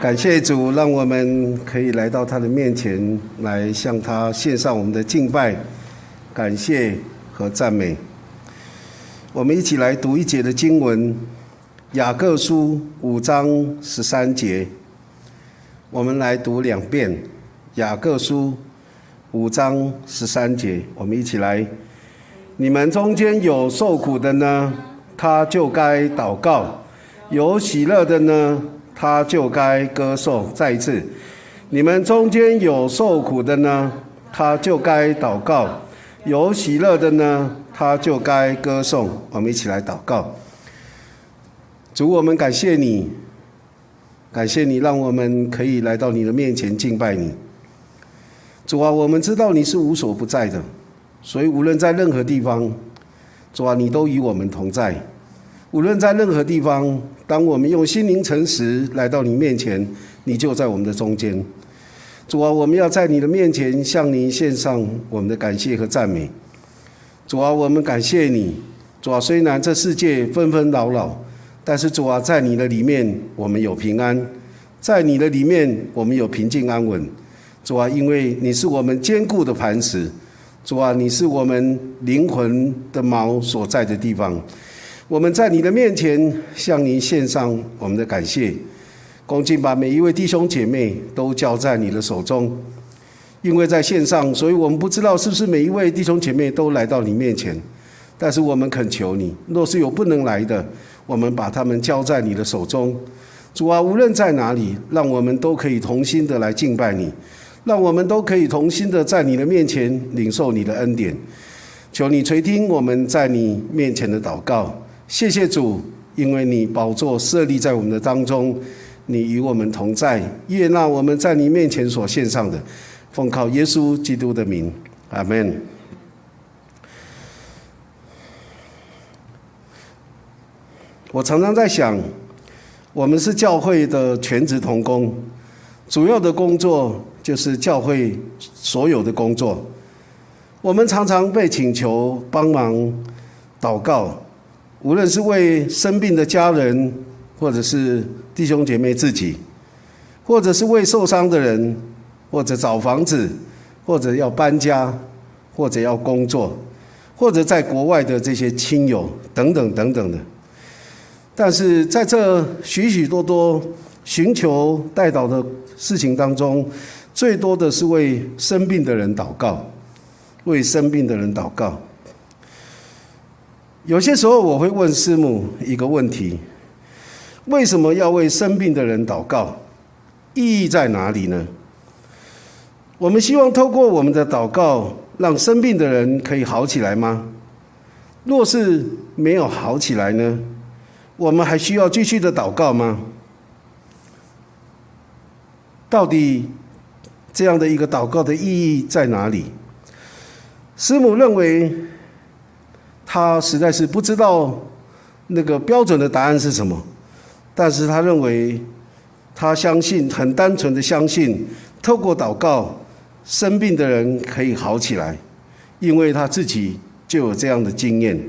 感谢主，让我们可以来到他的面前，来向他献上我们的敬拜、感谢和赞美。我们一起来读一节的经文，《雅各书》五章十三节。我们来读两遍，《雅各书》五章十三节。我们一起来。你们中间有受苦的呢，他就该祷告；有喜乐的呢，他就该歌颂。再一次，你们中间有受苦的呢，他就该祷告；有喜乐的呢，他就该歌颂。我们一起来祷告。主，我们感谢你，感谢你，让我们可以来到你的面前敬拜你。主啊，我们知道你是无所不在的。所以，无论在任何地方，主啊，你都与我们同在。无论在任何地方，当我们用心灵诚实来到你面前，你就在我们的中间。主啊，我们要在你的面前向你献上我们的感谢和赞美。主啊，我们感谢你。主啊，虽然这世界纷纷扰扰，但是主啊，在你的里面我们有平安，在你的里面我们有平静安稳。主啊，因为你是我们坚固的磐石。主啊，你是我们灵魂的锚所在的地方。我们在你的面前向您献上我们的感谢，恭敬把每一位弟兄姐妹都交在你的手中。因为在线上，所以我们不知道是不是每一位弟兄姐妹都来到你面前。但是我们恳求你，若是有不能来的，我们把他们交在你的手中。主啊，无论在哪里，让我们都可以同心的来敬拜你。让我们都可以同心的在你的面前领受你的恩典，求你垂听我们在你面前的祷告。谢谢主，因为你宝座设立在我们的当中，你与我们同在，悦纳我们在你面前所献上的，奉靠耶稣基督的名，阿门。我常常在想，我们是教会的全职同工，主要的工作。就是教会所有的工作，我们常常被请求帮忙祷告，无论是为生病的家人，或者是弟兄姐妹自己，或者是为受伤的人，或者找房子，或者要搬家，或者要工作，或者在国外的这些亲友等等等等的。但是在这许许多多寻求代祷的事情当中，最多的是为生病的人祷告，为生病的人祷告。有些时候我会问师母一个问题：为什么要为生病的人祷告？意义在哪里呢？我们希望透过我们的祷告，让生病的人可以好起来吗？若是没有好起来呢？我们还需要继续的祷告吗？到底？这样的一个祷告的意义在哪里？师母认为，他实在是不知道那个标准的答案是什么，但是他认为，他相信很单纯的相信，透过祷告，生病的人可以好起来，因为他自己就有这样的经验。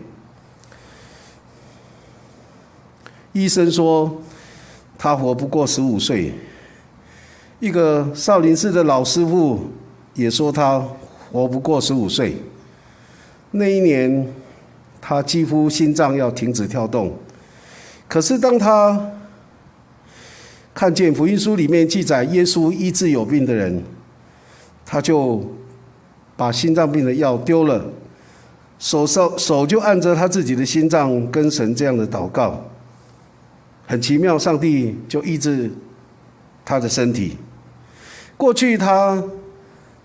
医生说，他活不过十五岁。一个少林寺的老师傅也说他活不过十五岁。那一年，他几乎心脏要停止跳动。可是当他看见福音书里面记载耶稣医治有病的人，他就把心脏病的药丢了，手手手就按着他自己的心脏跟神这样的祷告。很奇妙，上帝就医治他的身体。过去他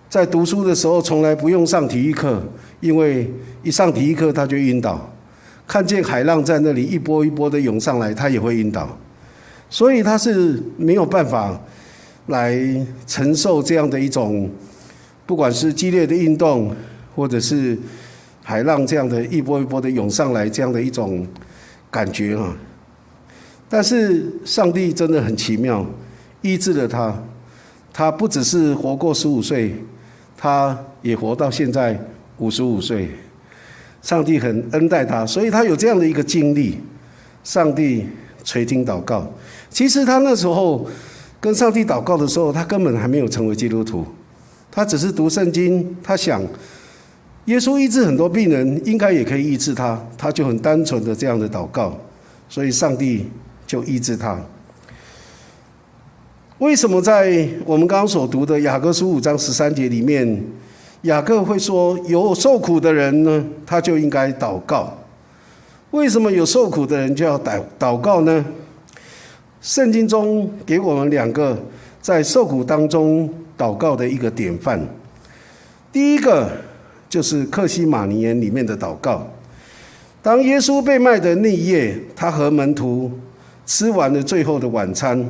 在读书的时候，从来不用上体育课，因为一上体育课他就晕倒。看见海浪在那里一波一波的涌上来，他也会晕倒。所以他是没有办法来承受这样的一种，不管是激烈的运动，或者是海浪这样的一波一波的涌上来这样的一种感觉啊。但是上帝真的很奇妙，医治了他。他不只是活过十五岁，他也活到现在五十五岁。上帝很恩待他，所以他有这样的一个经历。上帝垂听祷告。其实他那时候跟上帝祷告的时候，他根本还没有成为基督徒，他只是读圣经，他想耶稣医治很多病人，应该也可以医治他，他就很单纯的这样的祷告，所以上帝就医治他。为什么在我们刚刚所读的雅各书五章十三节里面，雅各会说有受苦的人呢，他就应该祷告？为什么有受苦的人就要祷祷告呢？圣经中给我们两个在受苦当中祷告的一个典范。第一个就是克西马尼园里面的祷告。当耶稣被卖的那一夜，他和门徒吃完了最后的晚餐，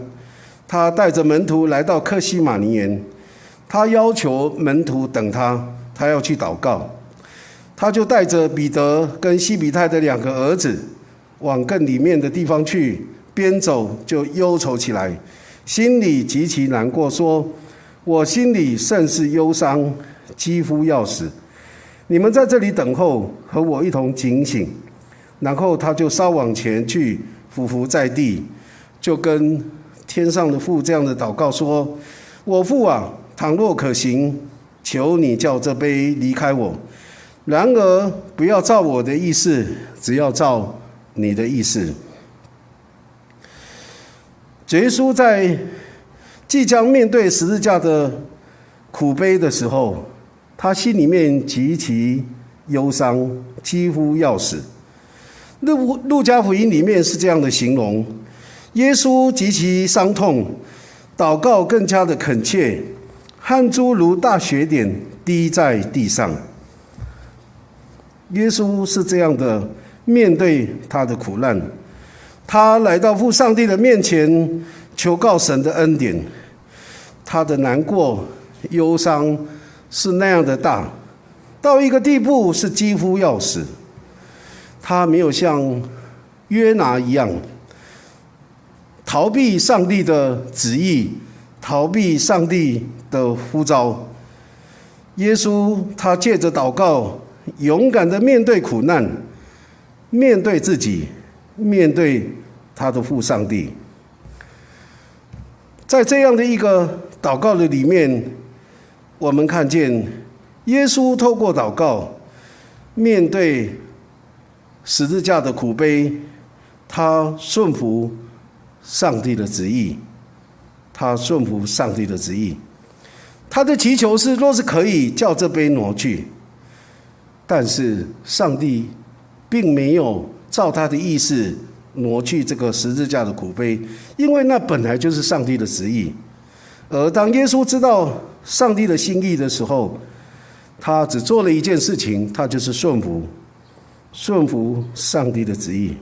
他带着门徒来到克西马尼园，他要求门徒等他，他要去祷告。他就带着彼得跟西比泰的两个儿子往更里面的地方去。边走就忧愁起来，心里极其难过，说：“我心里甚是忧伤，几乎要死。你们在这里等候，和我一同警醒。”然后他就稍往前去，伏伏在地，就跟天上的父这样的祷告说：“我父啊，倘若可行，求你叫这杯离开我；然而不要照我的意思，只要照你的意思。”耶稣在即将面对十字架的苦悲的时候，他心里面极其忧伤，几乎要死。路路加福音里面是这样的形容：耶稣极其伤痛，祷告更加的恳切，汗珠如大雪点滴在地上。耶稣是这样的面对他的苦难。他来到父上帝的面前，求告神的恩典。他的难过、忧伤是那样的大，到一个地步是几乎要死。他没有像约拿一样逃避上帝的旨意，逃避上帝的呼召。耶稣他借着祷告，勇敢的面对苦难，面对自己。面对他的父上帝，在这样的一个祷告的里面，我们看见耶稣透过祷告，面对十字架的苦悲，他顺服上帝的旨意，他顺服上帝的旨意，他的祈求是：若是可以叫这杯挪去，但是上帝并没有。照他的意思挪去这个十字架的苦悲，因为那本来就是上帝的旨意。而当耶稣知道上帝的心意的时候，他只做了一件事情，他就是顺服，顺服上帝的旨意。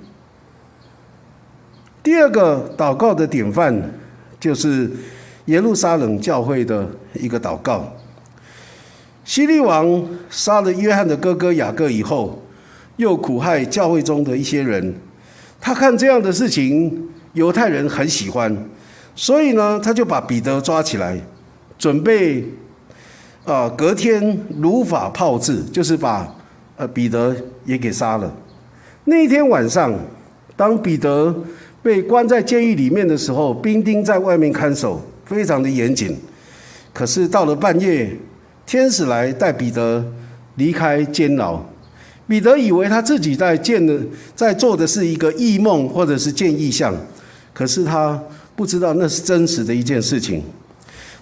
第二个祷告的典范，就是耶路撒冷教会的一个祷告。希律王杀了约翰的哥哥雅各以后。又苦害教会中的一些人，他看这样的事情，犹太人很喜欢，所以呢，他就把彼得抓起来，准备啊，隔天如法炮制，就是把呃彼得也给杀了。那一天晚上，当彼得被关在监狱里面的时候，兵丁在外面看守，非常的严谨。可是到了半夜，天使来带彼得离开监牢。彼得以为他自己在见的、在做的是一个异梦，或者是见异象，可是他不知道那是真实的一件事情。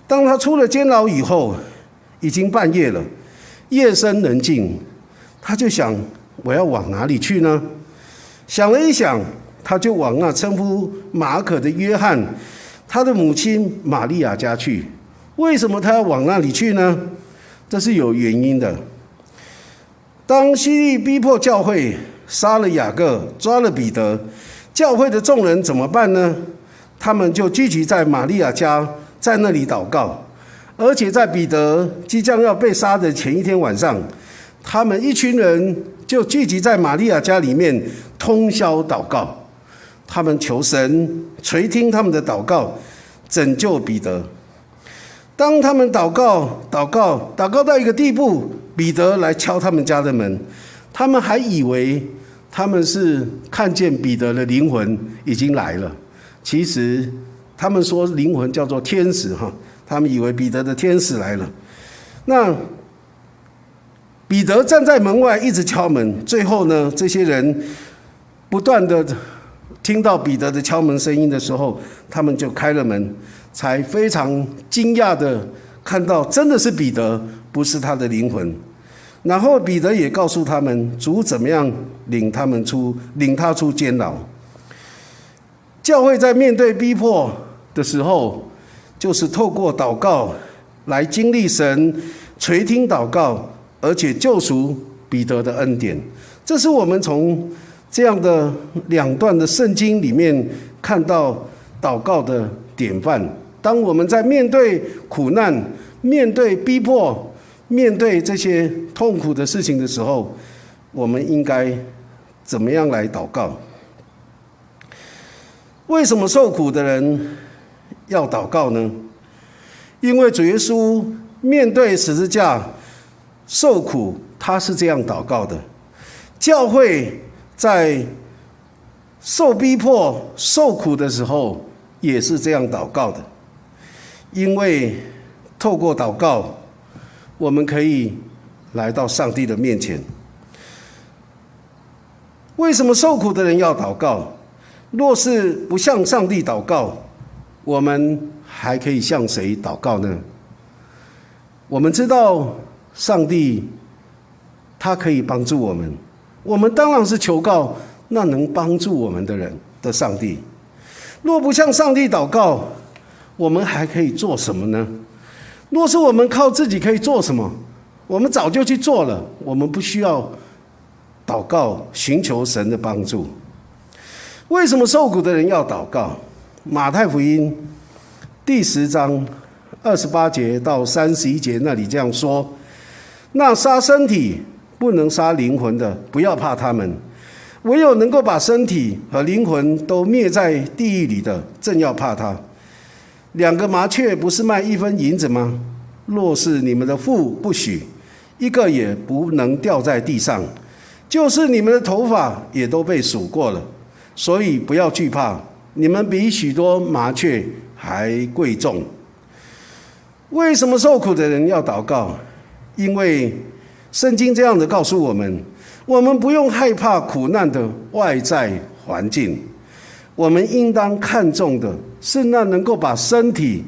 当他出了监牢以后，已经半夜了，夜深人静，他就想：我要往哪里去呢？想了一想，他就往那称呼马可的约翰，他的母亲玛利亚家去。为什么他要往那里去呢？这是有原因的。当希利逼迫教会杀了雅各，抓了彼得，教会的众人怎么办呢？他们就聚集在玛利亚家，在那里祷告。而且在彼得即将要被杀的前一天晚上，他们一群人就聚集在玛利亚家里面通宵祷告。他们求神垂听他们的祷告，拯救彼得。当他们祷告、祷告、祷告到一个地步。彼得来敲他们家的门，他们还以为他们是看见彼得的灵魂已经来了，其实他们说灵魂叫做天使哈，他们以为彼得的天使来了。那彼得站在门外一直敲门，最后呢，这些人不断的听到彼得的敲门声音的时候，他们就开了门，才非常惊讶的看到真的是彼得，不是他的灵魂。然后彼得也告诉他们，主怎么样领他们出，领他出监牢。教会在面对逼迫的时候，就是透过祷告来经历神垂听祷告，而且救赎彼得的恩典。这是我们从这样的两段的圣经里面看到祷告的典范。当我们在面对苦难、面对逼迫。面对这些痛苦的事情的时候，我们应该怎么样来祷告？为什么受苦的人要祷告呢？因为主耶稣面对十字架受苦，他是这样祷告的；教会在受逼迫、受苦的时候，也是这样祷告的。因为透过祷告。我们可以来到上帝的面前。为什么受苦的人要祷告？若是不向上帝祷告，我们还可以向谁祷告呢？我们知道上帝他可以帮助我们，我们当然是求告那能帮助我们的人的上帝。若不向上帝祷告，我们还可以做什么呢？若是我们靠自己可以做什么，我们早就去做了。我们不需要祷告寻求神的帮助。为什么受苦的人要祷告？马太福音第十章二十八节到三十一节那里这样说：那杀身体不能杀灵魂的，不要怕他们；唯有能够把身体和灵魂都灭在地狱里的，正要怕他。两个麻雀不是卖一分银子吗？若是你们的父不许，一个也不能掉在地上；就是你们的头发也都被数过了，所以不要惧怕，你们比许多麻雀还贵重。为什么受苦的人要祷告？因为圣经这样的告诉我们：我们不用害怕苦难的外在环境，我们应当看重的。是那能够把身体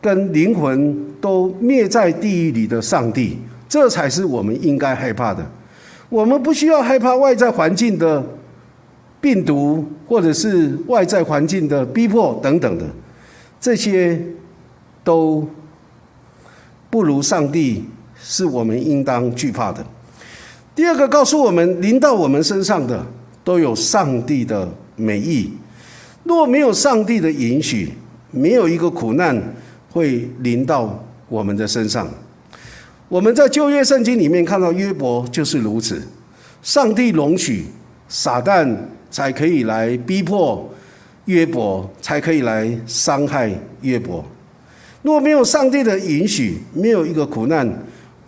跟灵魂都灭在地狱里的上帝，这才是我们应该害怕的。我们不需要害怕外在环境的病毒，或者是外在环境的逼迫等等的，这些都不如上帝是我们应当惧怕的。第二个告诉我们，临到我们身上的都有上帝的美意。若没有上帝的允许，没有一个苦难会临到我们的身上。我们在旧约圣经里面看到约伯就是如此，上帝容许撒旦才可以来逼迫约伯，才可以来伤害约伯。若没有上帝的允许，没有一个苦难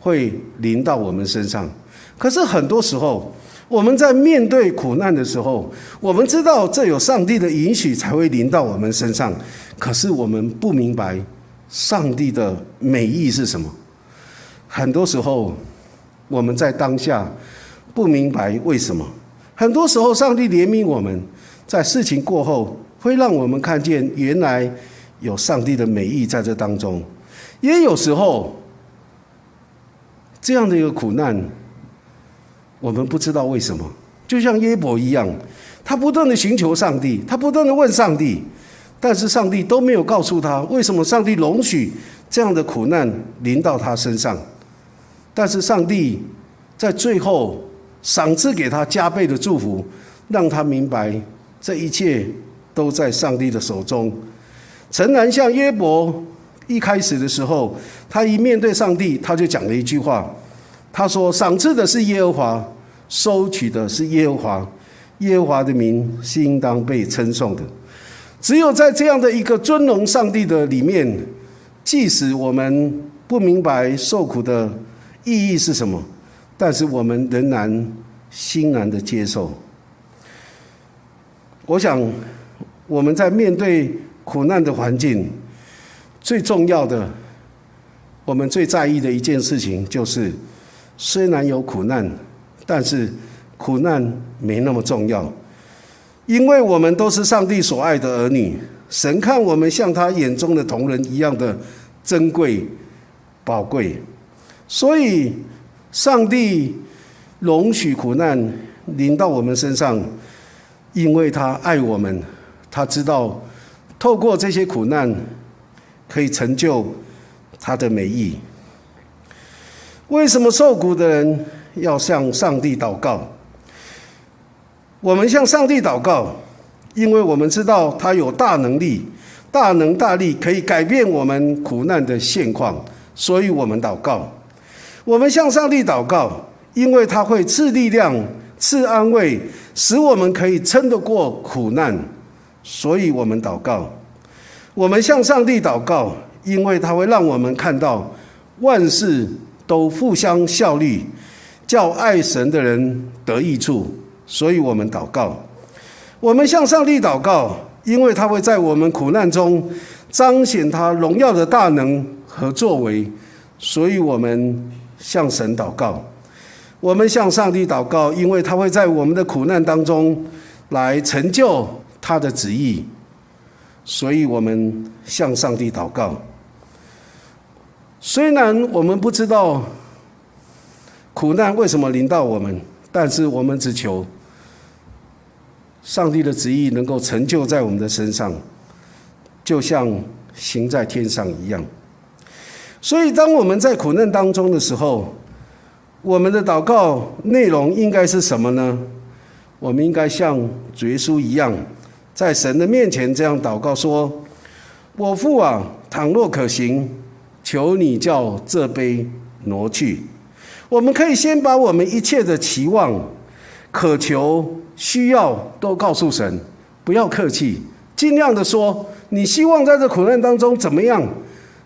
会临到我们身上。可是很多时候，我们在面对苦难的时候，我们知道这有上帝的允许才会临到我们身上，可是我们不明白上帝的美意是什么。很多时候，我们在当下不明白为什么。很多时候，上帝怜悯我们，在事情过后，会让我们看见原来有上帝的美意在这当中。也有时候，这样的一个苦难。我们不知道为什么，就像耶伯一样，他不断的寻求上帝，他不断的问上帝，但是上帝都没有告诉他为什么上帝容许这样的苦难临到他身上。但是上帝在最后赏赐给他加倍的祝福，让他明白这一切都在上帝的手中。诚然，像耶伯一开始的时候，他一面对上帝，他就讲了一句话。他说：“赏赐的是耶和华，收取的是耶和华，耶和华的名是应当被称颂的。只有在这样的一个尊荣上帝的里面，即使我们不明白受苦的意义是什么，但是我们仍然欣然的接受。我想，我们在面对苦难的环境，最重要的，我们最在意的一件事情就是，虽然有苦难，但是苦难没那么重要，因为我们都是上帝所爱的儿女，神看我们像他眼中的同人一样的珍贵、宝贵，所以上帝容许苦难临到我们身上，因为他爱我们，他知道。透过这些苦难，可以成就他的美意。为什么受苦的人要向上帝祷告？我们向上帝祷告，因为我们知道他有大能力、大能大力，可以改变我们苦难的现况，所以我们祷告。我们向上帝祷告，因为他会赐力量、赐安慰，使我们可以撑得过苦难。所以我们祷告，我们向上帝祷告，因为他会让我们看到万事都互相效力，叫爱神的人得益处。所以我们祷告，我们向上帝祷告，因为他会在我们苦难中彰显他荣耀的大能和作为。所以我们向神祷告，我们向上帝祷告，因为他会在我们的苦难当中来成就。他的旨意，所以我们向上帝祷告。虽然我们不知道苦难为什么临到我们，但是我们只求上帝的旨意能够成就在我们的身上，就像行在天上一样。所以，当我们在苦难当中的时候，我们的祷告内容应该是什么呢？我们应该像主耶稣一样。在神的面前这样祷告说：“我父啊，倘若可行，求你叫这杯挪去。”我们可以先把我们一切的期望、渴求、需要都告诉神，不要客气，尽量的说。你希望在这苦难当中怎么样？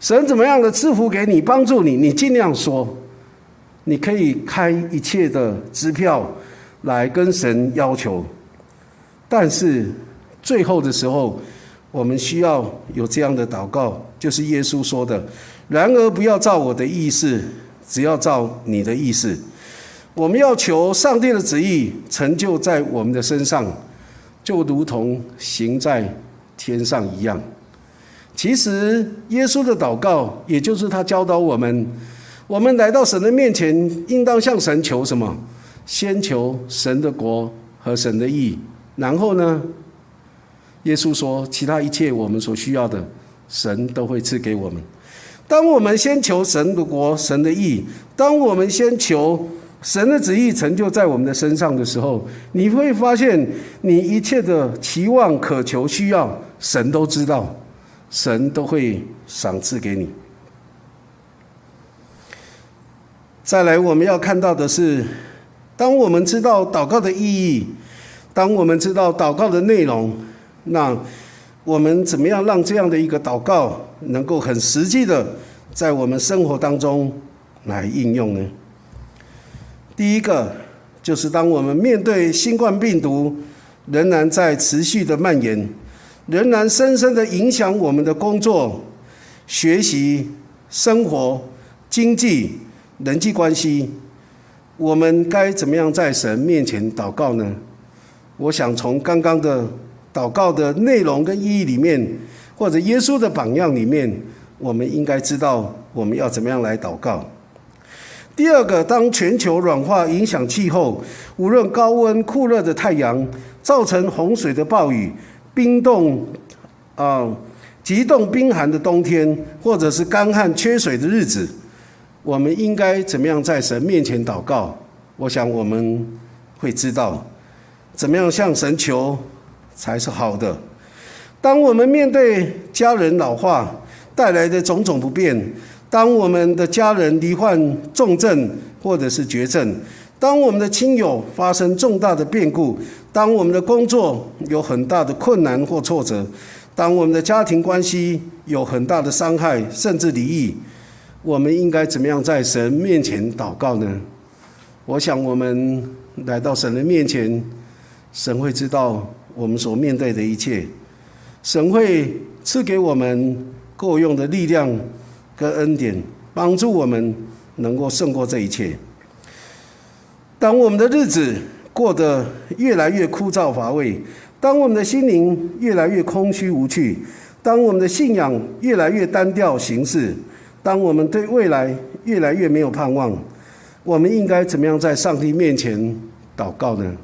神怎么样的赐福给你，帮助你？你尽量说。你可以开一切的支票来跟神要求，但是。最后的时候，我们需要有这样的祷告，就是耶稣说的：“然而不要照我的意思，只要照你的意思。”我们要求上帝的旨意成就在我们的身上，就如同行在天上一样。其实，耶稣的祷告，也就是他教导我们：我们来到神的面前，应当向神求什么？先求神的国和神的义，然后呢？耶稣说：“其他一切我们所需要的，神都会赐给我们。当我们先求神的国、神的义，当我们先求神的旨意成就在我们的身上的时候，你会发现，你一切的期望、渴求、需要，神都知道，神都会赏赐给你。再来，我们要看到的是，当我们知道祷告的意义，当我们知道祷告的内容。”那我们怎么样让这样的一个祷告能够很实际的在我们生活当中来应用呢？第一个就是当我们面对新冠病毒仍然在持续的蔓延，仍然深深的影响我们的工作、学习、生活、经济、人际关系，我们该怎么样在神面前祷告呢？我想从刚刚的。祷告的内容跟意义里面，或者耶稣的榜样里面，我们应该知道我们要怎么样来祷告。第二个，当全球软化影响气候，无论高温酷热的太阳造成洪水的暴雨、冰冻啊极冻冰寒的冬天，或者是干旱缺水的日子，我们应该怎么样在神面前祷告？我想我们会知道怎么样向神求。才是好的。当我们面对家人老化带来的种种不便，当我们的家人罹患重症或者是绝症，当我们的亲友发生重大的变故，当我们的工作有很大的困难或挫折，当我们的家庭关系有很大的伤害甚至离异，我们应该怎么样在神面前祷告呢？我想，我们来到神的面前，神会知道。我们所面对的一切，神会赐给我们够用的力量跟恩典，帮助我们能够胜过这一切。当我们的日子过得越来越枯燥乏味，当我们的心灵越来越空虚无趣，当我们的信仰越来越单调形式，当我们对未来越来越没有盼望，我们应该怎么样在上帝面前祷告呢？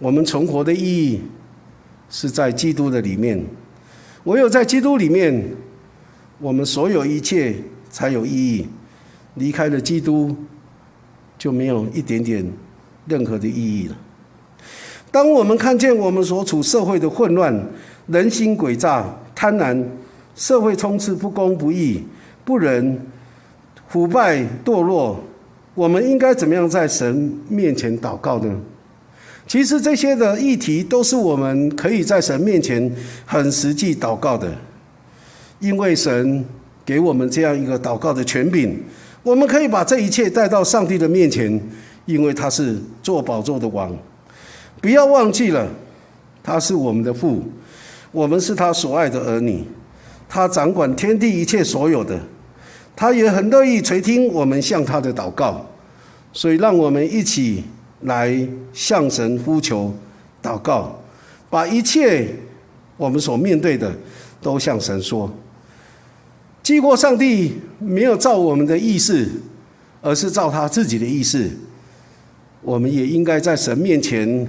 我们存活的意义是在基督的里面，唯有在基督里面，我们所有一切才有意义。离开了基督，就没有一点点任何的意义了。当我们看见我们所处社会的混乱、人心诡诈、贪婪，社会充斥不公不义、不仁、腐败堕落，我们应该怎么样在神面前祷告呢？其实这些的议题都是我们可以在神面前很实际祷告的，因为神给我们这样一个祷告的权柄，我们可以把这一切带到上帝的面前，因为他是做宝座的王。不要忘记了，他是我们的父，我们是他所爱的儿女，他掌管天地一切所有的，他也很乐意垂听我们向他的祷告，所以让我们一起。来向神呼求、祷告，把一切我们所面对的都向神说。既过上帝没有照我们的意思，而是照他自己的意思，我们也应该在神面前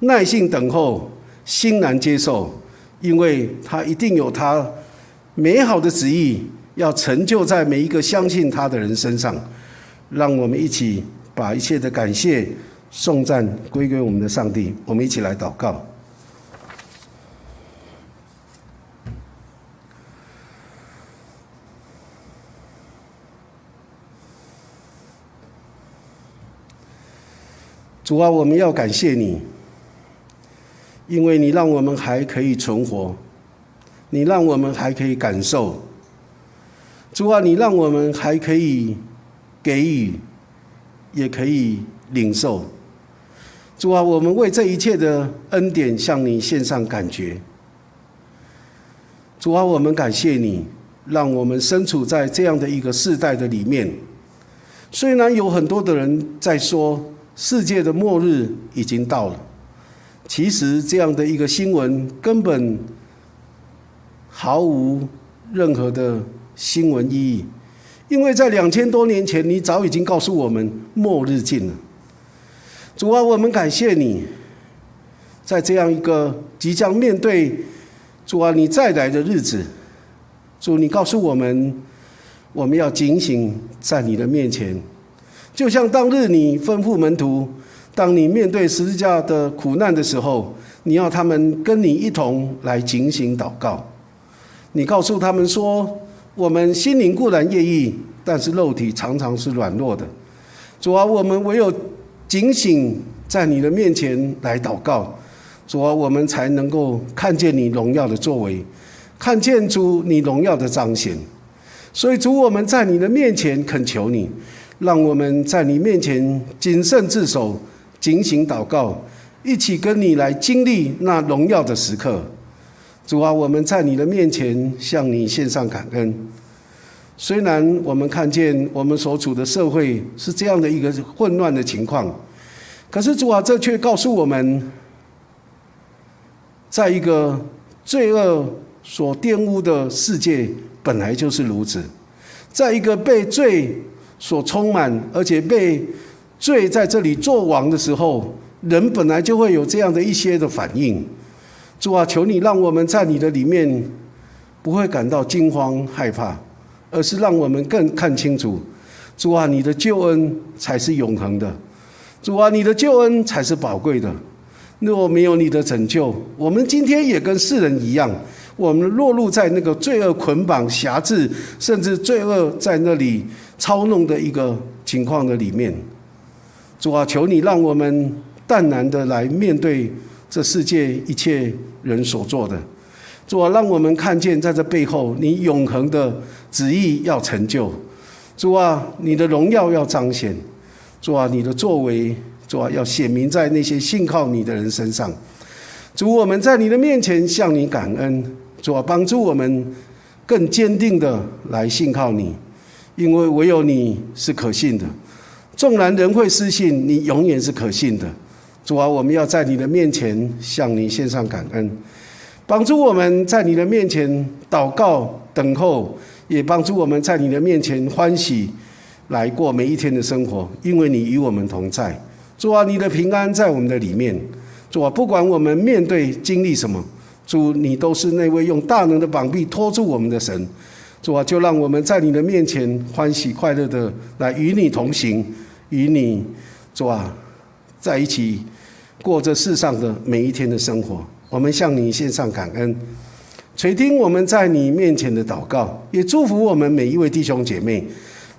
耐心等候、欣然接受，因为他一定有他美好的旨意要成就在每一个相信他的人身上。让我们一起把一切的感谢。颂赞归给我们的上帝，我们一起来祷告。主啊，我们要感谢你，因为你让我们还可以存活，你让我们还可以感受。主啊，你让我们还可以给予，也可以领受。主啊，我们为这一切的恩典向你献上感觉。主啊，我们感谢你，让我们身处在这样的一个世代的里面。虽然有很多的人在说世界的末日已经到了，其实这样的一个新闻根本毫无任何的新闻意义，因为在两千多年前，你早已经告诉我们末日近了。主啊，我们感谢你，在这样一个即将面对主啊你再来的日子，主你告诉我们，我们要警醒在你的面前，就像当日你吩咐门徒，当你面对十字架的苦难的时候，你要他们跟你一同来警醒祷告。你告诉他们说，我们心灵固然愿意，但是肉体常常是软弱的。主啊，我们唯有。警醒在你的面前来祷告，主啊，我们才能够看见你荣耀的作为，看见主你荣耀的彰显。所以主，我们在你的面前恳求你，让我们在你面前谨慎自守，警醒祷告，一起跟你来经历那荣耀的时刻。主啊，我们在你的面前向你献上感恩。虽然我们看见我们所处的社会是这样的一个混乱的情况，可是主啊，这却告诉我们，在一个罪恶所玷污的世界，本来就是如此；在一个被罪所充满，而且被罪在这里作王的时候，人本来就会有这样的一些的反应。主啊，求你让我们在你的里面不会感到惊慌害怕。而是让我们更看清楚，主啊，你的救恩才是永恒的，主啊，你的救恩才是宝贵的。若没有你的拯救，我们今天也跟世人一样，我们落入在那个罪恶捆绑、辖制，甚至罪恶在那里操弄的一个情况的里面。主啊，求你让我们淡然的来面对这世界一切人所做的。主啊，让我们看见在这背后，你永恒的旨意要成就。主啊，你的荣耀要彰显。主啊，你的作为主啊，要显明在那些信靠你的人身上。主，我们在你的面前向你感恩，主啊，帮助我们更坚定的来信靠你，因为唯有你是可信的。纵然人会失信，你永远是可信的。主啊，我们要在你的面前向你献上感恩，帮助我们在你的面前祷告等候，也帮助我们在你的面前欢喜来过每一天的生活，因为你与我们同在。主啊，你的平安在我们的里面。主啊，不管我们面对经历什么，主你都是那位用大能的膀臂托住我们的神。主啊，就让我们在你的面前欢喜快乐的来与你同行，与你主啊在一起。过这世上的每一天的生活，我们向你献上感恩，垂听我们在你面前的祷告，也祝福我们每一位弟兄姐妹，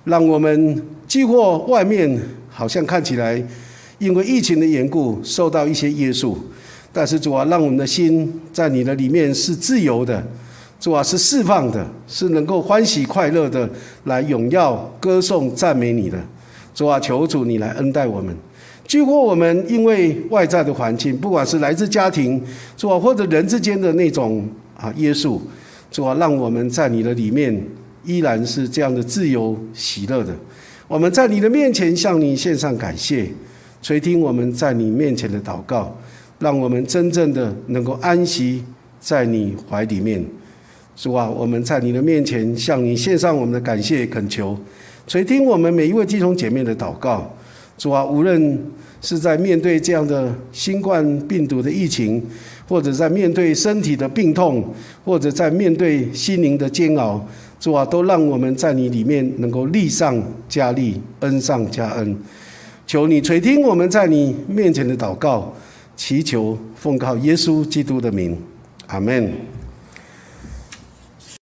让我们既或外面好像看起来因为疫情的缘故受到一些约束，但是主啊，让我们的心在你的里面是自由的，主啊是释放的，是能够欢喜快乐的来荣耀歌颂赞美你的，主啊，求主你来恩待我们。几乎我们因为外在的环境，不管是来自家庭，是吧，或者人之间的那种啊约束，主啊，让我们在你的里面依然是这样的自由喜乐的。我们在你的面前向你献上感谢，垂听我们在你面前的祷告，让我们真正的能够安息在你怀里面，主啊？我们在你的面前向你献上我们的感谢恳求，垂听我们每一位弟兄姐妹的祷告。主啊，无论是在面对这样的新冠病毒的疫情，或者在面对身体的病痛，或者在面对心灵的煎熬，主啊，都让我们在你里面能够力上加力，恩上加恩。求你垂听我们在你面前的祷告，祈求奉靠耶稣基督的名，阿门。